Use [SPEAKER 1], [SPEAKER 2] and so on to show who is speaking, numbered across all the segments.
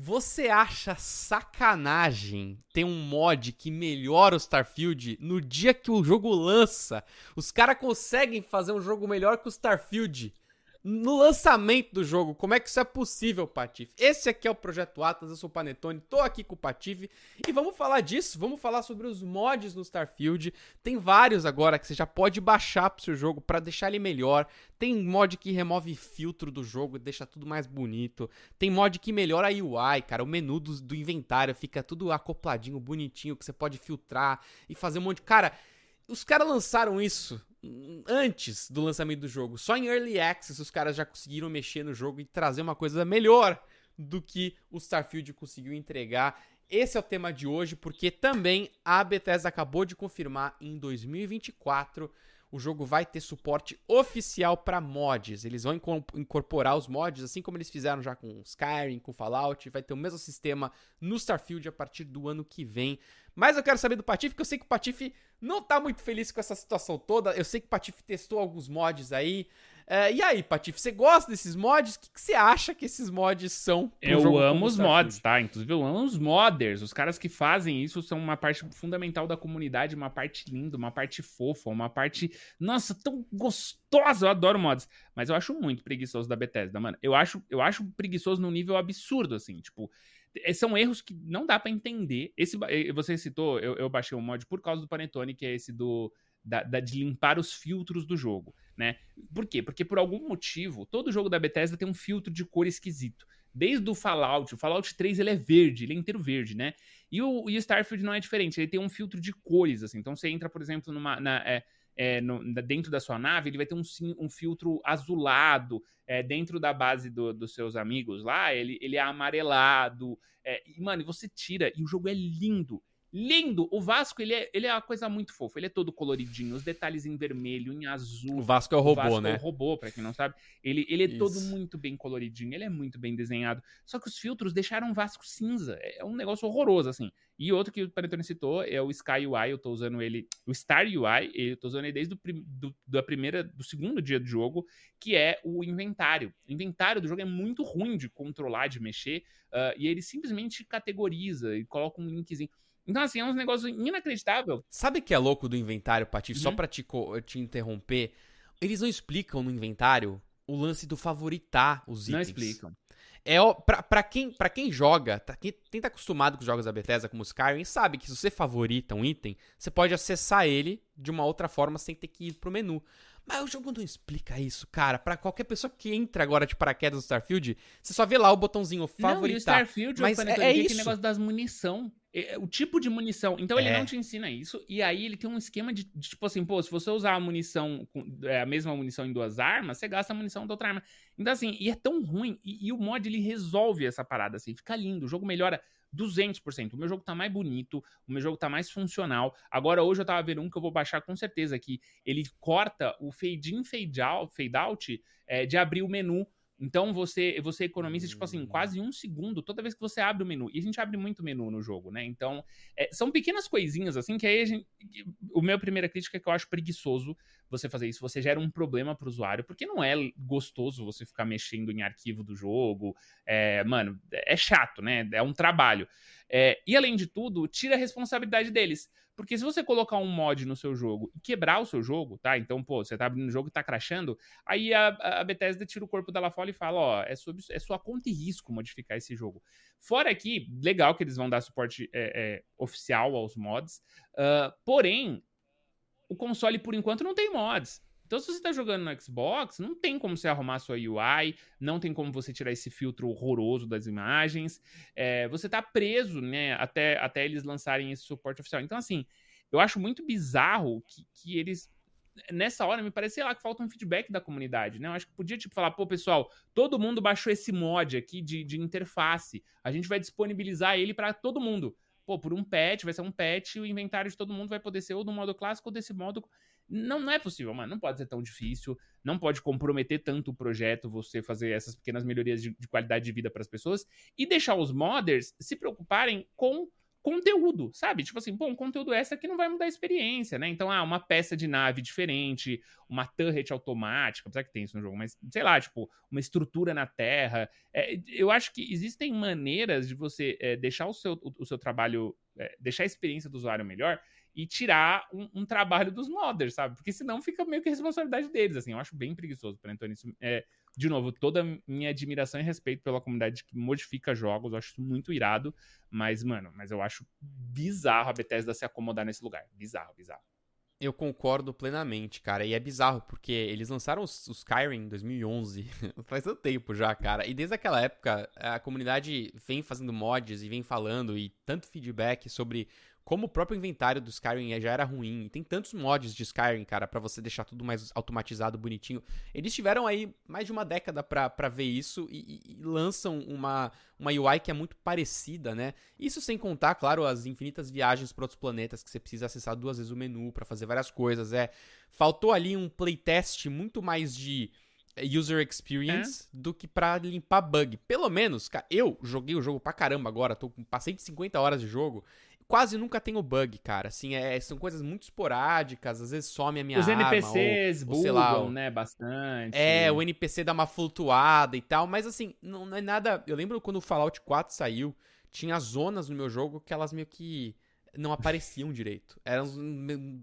[SPEAKER 1] Você acha sacanagem ter um mod que melhora o Starfield no dia que o jogo lança? Os caras conseguem fazer um jogo melhor que o Starfield no lançamento do jogo. Como é que isso é possível, Patife? Esse aqui é o Projeto Atlas, eu sou o Panetone, tô aqui com o Patife e vamos falar disso, vamos falar sobre os mods no Starfield. Tem vários agora que você já pode baixar pro seu jogo para deixar ele melhor. Tem mod que remove filtro do jogo e deixa tudo mais bonito. Tem mod que melhora a UI, cara, o menu do, do inventário fica tudo acopladinho, bonitinho, que você pode filtrar e fazer um monte de... Cara, os caras lançaram isso antes do lançamento do jogo. Só em Early Access os caras já conseguiram mexer no jogo e trazer uma coisa melhor do que o Starfield conseguiu entregar. Esse é o tema de hoje, porque também a Bethesda acabou de confirmar em 2024 o jogo vai ter suporte oficial para mods. Eles vão incorporar os mods, assim como eles fizeram já com Skyrim, com Fallout. Vai ter o mesmo sistema no Starfield a partir do ano que vem. Mas eu quero saber do Patife, porque eu sei que o Patife não tá muito feliz com essa situação toda. Eu sei que o Patife testou alguns mods aí. É, e aí, Patife, você gosta desses mods? O que, que, você acha que esses mods são?
[SPEAKER 2] Eu amo os mods, tá? Inclusive, eu amo os modders. Os caras que fazem isso são uma parte fundamental da comunidade, uma parte linda, uma parte fofa, uma parte. Nossa, tão gostosa! Eu adoro mods. Mas eu acho muito preguiçoso da Bethesda, mano. Eu acho, eu acho preguiçoso num nível absurdo, assim. Tipo, são erros que não dá para entender. Esse, você citou, eu, eu, baixei um mod por causa do Panetone, que é esse do da, da, de limpar os filtros do jogo, né? Por quê? Porque por algum motivo, todo jogo da Bethesda tem um filtro de cor esquisito. Desde o Fallout, o Fallout 3 ele é verde, ele é inteiro verde, né? E o, e o Starfield não é diferente, ele tem um filtro de cores, assim. Então você entra, por exemplo, numa, na, é, é, no, dentro da sua nave, ele vai ter um, um filtro azulado. É, dentro da base do, dos seus amigos lá, ele, ele é amarelado. É, e, mano, você tira e o jogo é lindo lindo. O Vasco, ele é, ele é uma coisa muito fofa. Ele é todo coloridinho, os detalhes em vermelho, em azul.
[SPEAKER 1] O Vasco é o robô,
[SPEAKER 2] o Vasco
[SPEAKER 1] né?
[SPEAKER 2] É o robô, pra quem não sabe. Ele, ele é Isso. todo muito bem coloridinho, ele é muito bem desenhado. Só que os filtros deixaram o Vasco cinza. É um negócio horroroso, assim. E outro que o Panetone citou é o Sky UI, eu tô usando ele, o Star UI, eu tô usando ele desde o do, da primeira, do segundo dia do jogo, que é o inventário. O inventário do jogo é muito ruim de controlar, de mexer, uh, e ele simplesmente categoriza e coloca um linkzinho. Então, assim, é um negócio inacreditável.
[SPEAKER 1] Sabe que é louco do inventário, Pati? Uhum. Só pra te, te interromper. Eles não explicam no inventário o lance do favoritar os itens.
[SPEAKER 2] Não explicam.
[SPEAKER 1] É, pra, pra, quem, pra quem joga, tá, quem, quem tá acostumado com os jogos da Bethesda, como Skyrim, sabe que se você favorita um item, você pode acessar ele de uma outra forma sem ter que ir pro menu. Mas o jogo não explica isso, cara. Para qualquer pessoa que entra agora de paraquedas no Starfield, você só vê lá o botãozinho favoritar. Não, e o
[SPEAKER 2] Starfield, mas é, é isso. negócio das munição. É, é, o tipo de munição. Então ele é. não te ensina isso. E aí ele tem um esquema de, de, tipo assim, pô, se você usar a munição, é, a mesma munição em duas armas, você gasta a munição da outra arma. Então, assim, e é tão ruim. E, e o mod ele resolve essa parada, assim, fica lindo. O jogo melhora 200%. O meu jogo tá mais bonito, o meu jogo tá mais funcional. Agora, hoje eu tava vendo um que eu vou baixar com certeza que ele corta o fade in, fade out, fade out é, de abrir o menu então você você economiza, tipo assim, quase um segundo toda vez que você abre o menu. E a gente abre muito menu no jogo, né? Então, é, são pequenas coisinhas, assim, que aí a gente. O meu primeira crítica é que eu acho preguiçoso você fazer isso. Você gera um problema pro usuário, porque não é gostoso você ficar mexendo em arquivo do jogo. É, mano, é chato, né? É um trabalho. É, e além de tudo, tira a responsabilidade deles. Porque se você colocar um mod no seu jogo e quebrar o seu jogo, tá? Então, pô, você tá abrindo o jogo e tá crashando, aí a, a Bethesda tira o corpo dela fora e fala, ó, é, sub, é sua conta e risco modificar esse jogo. Fora aqui, legal que eles vão dar suporte é, é, oficial aos mods, uh, porém, o console, por enquanto, não tem mods. Então, se você está jogando no Xbox, não tem como você arrumar sua UI, não tem como você tirar esse filtro horroroso das imagens. É, você está preso, né, até, até eles lançarem esse suporte oficial. Então, assim, eu acho muito bizarro que, que eles nessa hora me parece, sei lá, que falta um feedback da comunidade, né? Eu acho que podia, tipo, falar, pô, pessoal, todo mundo baixou esse mod aqui de, de interface. A gente vai disponibilizar ele para todo mundo. Pô, por um patch, vai ser um patch, o inventário de todo mundo vai poder ser ou do modo clássico ou desse modo não, não é possível, mano. Não pode ser tão difícil. Não pode comprometer tanto o projeto você fazer essas pequenas melhorias de, de qualidade de vida para as pessoas e deixar os modders se preocuparem com conteúdo, sabe? Tipo assim, bom, conteúdo extra que não vai mudar a experiência, né? Então, ah, uma peça de nave diferente, uma turret automática, apesar que tem isso no jogo, mas sei lá, tipo, uma estrutura na Terra. É, eu acho que existem maneiras de você é, deixar o seu, o, o seu trabalho, é, deixar a experiência do usuário melhor e tirar um, um, trabalho dos modders, sabe? Porque senão fica meio que responsabilidade deles, assim. Eu acho bem preguiçoso para Antônio. É, de novo, toda minha admiração e respeito pela comunidade que modifica jogos, eu acho isso muito irado, mas, mano, mas eu acho bizarro a Bethesda se acomodar nesse lugar. Bizarro, bizarro.
[SPEAKER 1] Eu concordo plenamente, cara. E é bizarro, porque eles lançaram os Skyrim em 2011. Faz tanto tempo já, cara. E desde aquela época, a comunidade vem fazendo mods e vem falando e tanto feedback sobre como o próprio inventário do Skyrim já era ruim, e tem tantos mods de Skyrim, cara, para você deixar tudo mais automatizado, bonitinho. Eles tiveram aí mais de uma década para ver isso e, e, e, lançam uma, uma UI que é muito parecida, né? Isso sem contar, claro, as infinitas viagens para outros planetas que você precisa acessar duas vezes o menu para fazer várias coisas. É, faltou ali um playtest muito mais de user experience é? do que para limpar bug. Pelo menos, cara, eu joguei o jogo pra caramba agora, tô passei de 50 horas de jogo quase nunca tem o bug, cara. Assim, é, são coisas muito esporádicas, às vezes some a minha
[SPEAKER 2] Os
[SPEAKER 1] arma.
[SPEAKER 2] Os NPCs ou, bugam, lá, né, bastante.
[SPEAKER 1] É, o NPC dá uma flutuada e tal, mas assim, não, não é nada... Eu lembro quando o Fallout 4 saiu, tinha zonas no meu jogo que elas meio que não apareciam direito. Eram uns,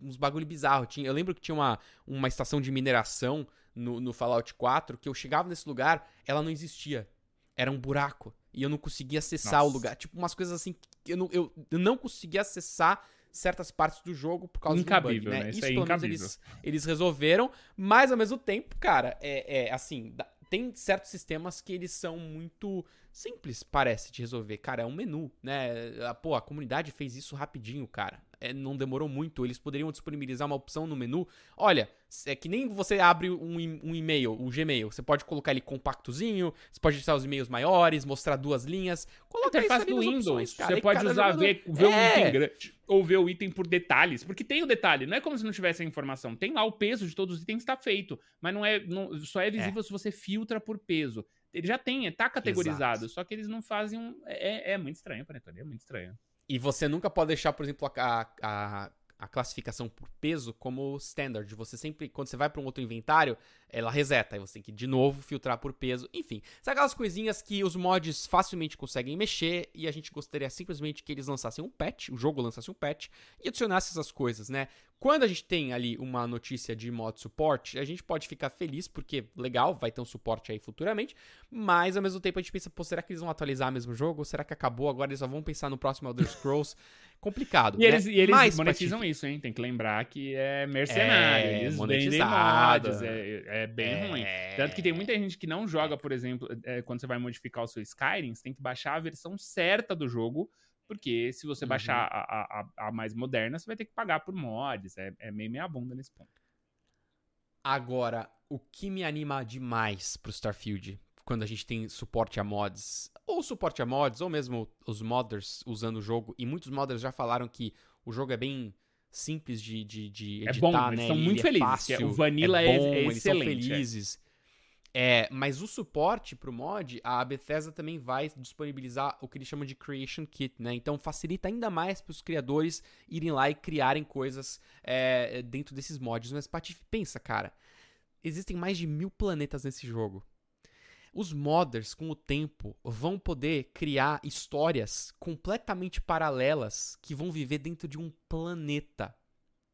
[SPEAKER 1] uns bagulho bizarro. Tinha, eu lembro que tinha uma, uma estação de mineração no, no Fallout 4 que eu chegava nesse lugar, ela não existia. Era um buraco e eu não conseguia acessar Nossa. o lugar. Tipo, umas coisas assim que eu não, eu, eu não conseguia acessar certas partes do jogo por causa incabível, do bug, né? né? Isso, Isso é pelo menos eles, eles resolveram, mas ao mesmo tempo, cara, é, é assim, tem certos sistemas que eles são muito simples, parece, de resolver. Cara, é um menu, né? Pô, a comunidade fez isso rapidinho, cara é, não demorou muito. Eles poderiam disponibilizar uma opção no menu. Olha, é que nem você abre um, um e-mail, o Gmail. Você pode colocar ele compactozinho, você pode deixar os e-mails maiores, mostrar duas linhas.
[SPEAKER 2] Coloca interface do Windows. Opções, cara, você pode usar ver, ver é. um item grande ou ver o item por detalhes. Porque tem o detalhe, não é como se não tivesse a informação. Tem lá o peso de todos os itens está feito. Mas não é. Não, só é visível é. se você filtra por peso. Ele já tem, tá categorizado. Exato. Só que eles não fazem um. É, é muito estranho, Panetone. É muito estranho.
[SPEAKER 1] E você nunca pode deixar, por exemplo, a, a, a classificação por peso como standard. Você sempre, quando você vai para um outro inventário, ela reseta. Aí você tem que de novo filtrar por peso. Enfim, são aquelas coisinhas que os mods facilmente conseguem mexer e a gente gostaria simplesmente que eles lançassem um patch, o jogo lançasse um patch e adicionasse essas coisas, né? Quando a gente tem ali uma notícia de mod suporte, a gente pode ficar feliz porque legal, vai ter um suporte aí futuramente, mas ao mesmo tempo a gente pensa, pô, será que eles vão atualizar o mesmo jogo? Ou será que acabou agora eles só vão pensar no próximo Elder Scrolls? Complicado.
[SPEAKER 2] E né? eles, e eles mas, monetizam isso, hein? Tem que lembrar que é mercenário. É, eles vendem mods, é, é bem é... ruim. Tanto que tem muita gente que não joga, por exemplo, é, quando você vai modificar o seu Skyrim, você tem que baixar a versão certa do jogo porque se você uhum. baixar a, a, a, mais moderna, você vai ter que pagar por mods. É, é meio meia bunda nesse ponto.
[SPEAKER 1] Agora, o que me anima demais pro Starfield, quando a gente tem suporte a mods, ou suporte a mods, ou mesmo os modders usando o jogo, e muitos modders já falaram que o jogo é bem simples de, de, de editar, é bom, né? Eles
[SPEAKER 2] estão muito é felizes. Fácil,
[SPEAKER 1] o Vanilla é, bom, é, é excelente. Eles são felizes. É, mas o suporte pro mod, a Bethesda também vai disponibilizar o que eles chamam de Creation Kit, né? Então facilita ainda mais para os criadores irem lá e criarem coisas é, dentro desses mods. Mas Patife, pensa, cara, existem mais de mil planetas nesse jogo. Os modders, com o tempo, vão poder criar histórias completamente paralelas que vão viver dentro de um planeta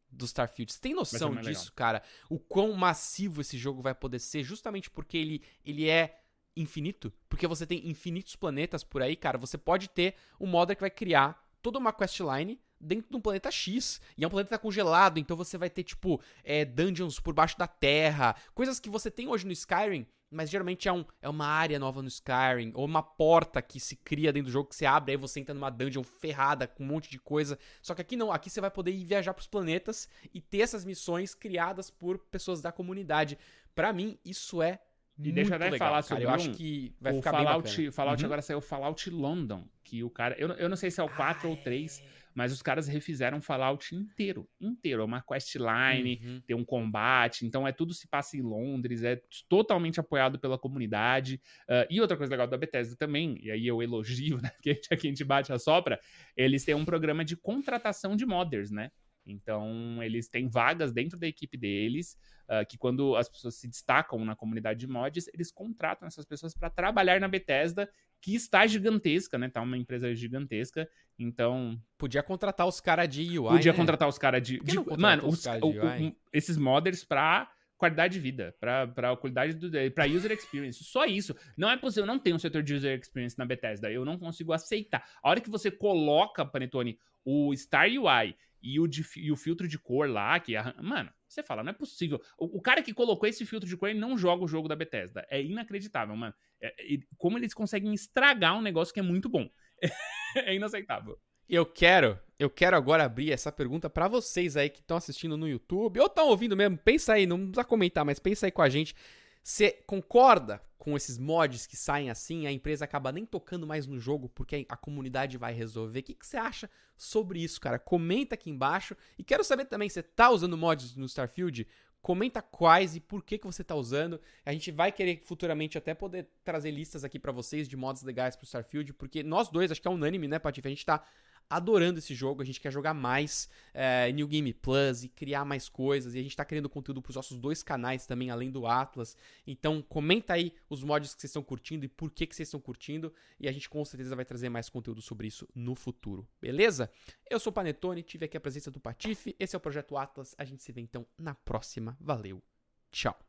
[SPEAKER 1] do Starfield. Você tem noção disso, legal. cara? O quão massivo esse jogo vai poder ser, justamente porque ele, ele é infinito? Porque você tem infinitos planetas por aí, cara. Você pode ter um modder que vai criar toda uma questline dentro de um planeta X. E é um planeta congelado, então você vai ter, tipo, é, dungeons por baixo da terra. Coisas que você tem hoje no Skyrim mas geralmente é, um, é uma área nova no Skyrim, ou uma porta que se cria dentro do jogo que você abre, aí você entra numa dungeon ferrada com um monte de coisa. Só que aqui não, aqui você vai poder ir viajar pros planetas e ter essas missões criadas por pessoas da comunidade. Para mim, isso é
[SPEAKER 2] E deixa eu até legal, falar sobre
[SPEAKER 1] cara, Eu acho que vai ficar
[SPEAKER 2] Fallout,
[SPEAKER 1] bem
[SPEAKER 2] Fallout uhum. agora saiu Fallout London, que o cara... Eu, eu não sei se é o 4 ou 3, mas os caras refizeram Fallout inteiro, inteiro. É uma questline, uhum. tem um combate, então é tudo se passa em Londres, é totalmente apoiado pela comunidade. Uh, e outra coisa legal da Bethesda também, e aí eu elogio, né, que aqui a gente bate a sopra, eles têm um programa de contratação de modders, né? Então, eles têm vagas dentro da equipe deles, uh, que quando as pessoas se destacam na comunidade de mods, eles contratam essas pessoas para trabalhar na Bethesda, que está gigantesca, né? Tá uma empresa gigantesca. Então.
[SPEAKER 1] Podia contratar os caras de UI.
[SPEAKER 2] Podia né? contratar os caras de, de. Mano, os, os o, o, esses modders pra qualidade de vida, para qualidade do para user experience. Só isso. Não é possível, não tem um setor de user experience na Bethesda. Eu não consigo aceitar. A hora que você coloca, Panetone, o Star UI e o, de, e o filtro de cor lá, que mano, você fala, não é possível. O, o, cara que colocou esse filtro de cor, ele não joga o jogo da Bethesda. É inacreditável, mano. É, é, como eles conseguem estragar um negócio que é muito bom. é inaceitável.
[SPEAKER 1] Eu quero, eu quero agora abrir essa pergunta para vocês aí que estão assistindo no YouTube ou estão ouvindo mesmo. Pensa aí, não precisa comentar, mas pensa aí com a gente. Você concorda com esses mods que saem assim, a empresa acaba nem tocando mais no jogo porque a comunidade vai resolver. O que, que você acha sobre isso, cara? Comenta aqui embaixo. E quero saber também, você tá usando mods no Starfield? Comenta quais e por que, que você está usando. A gente vai querer futuramente até poder trazer listas aqui para vocês de mods legais pro Starfield, porque nós dois, acho que é unânime, né, Patife? A gente tá adorando esse jogo, a gente quer jogar mais é, New Game Plus e criar mais coisas, e a gente tá criando conteúdo pros nossos dois canais também, além do Atlas. Então, comenta aí os mods que vocês estão curtindo e por que, que vocês estão curtindo, e a gente com certeza vai trazer mais conteúdo sobre isso no futuro, beleza? Eu sou o Panetone, tive aqui a presença do Patife, esse é o Projeto Atlas, a gente se vê então na próxima, valeu, tchau!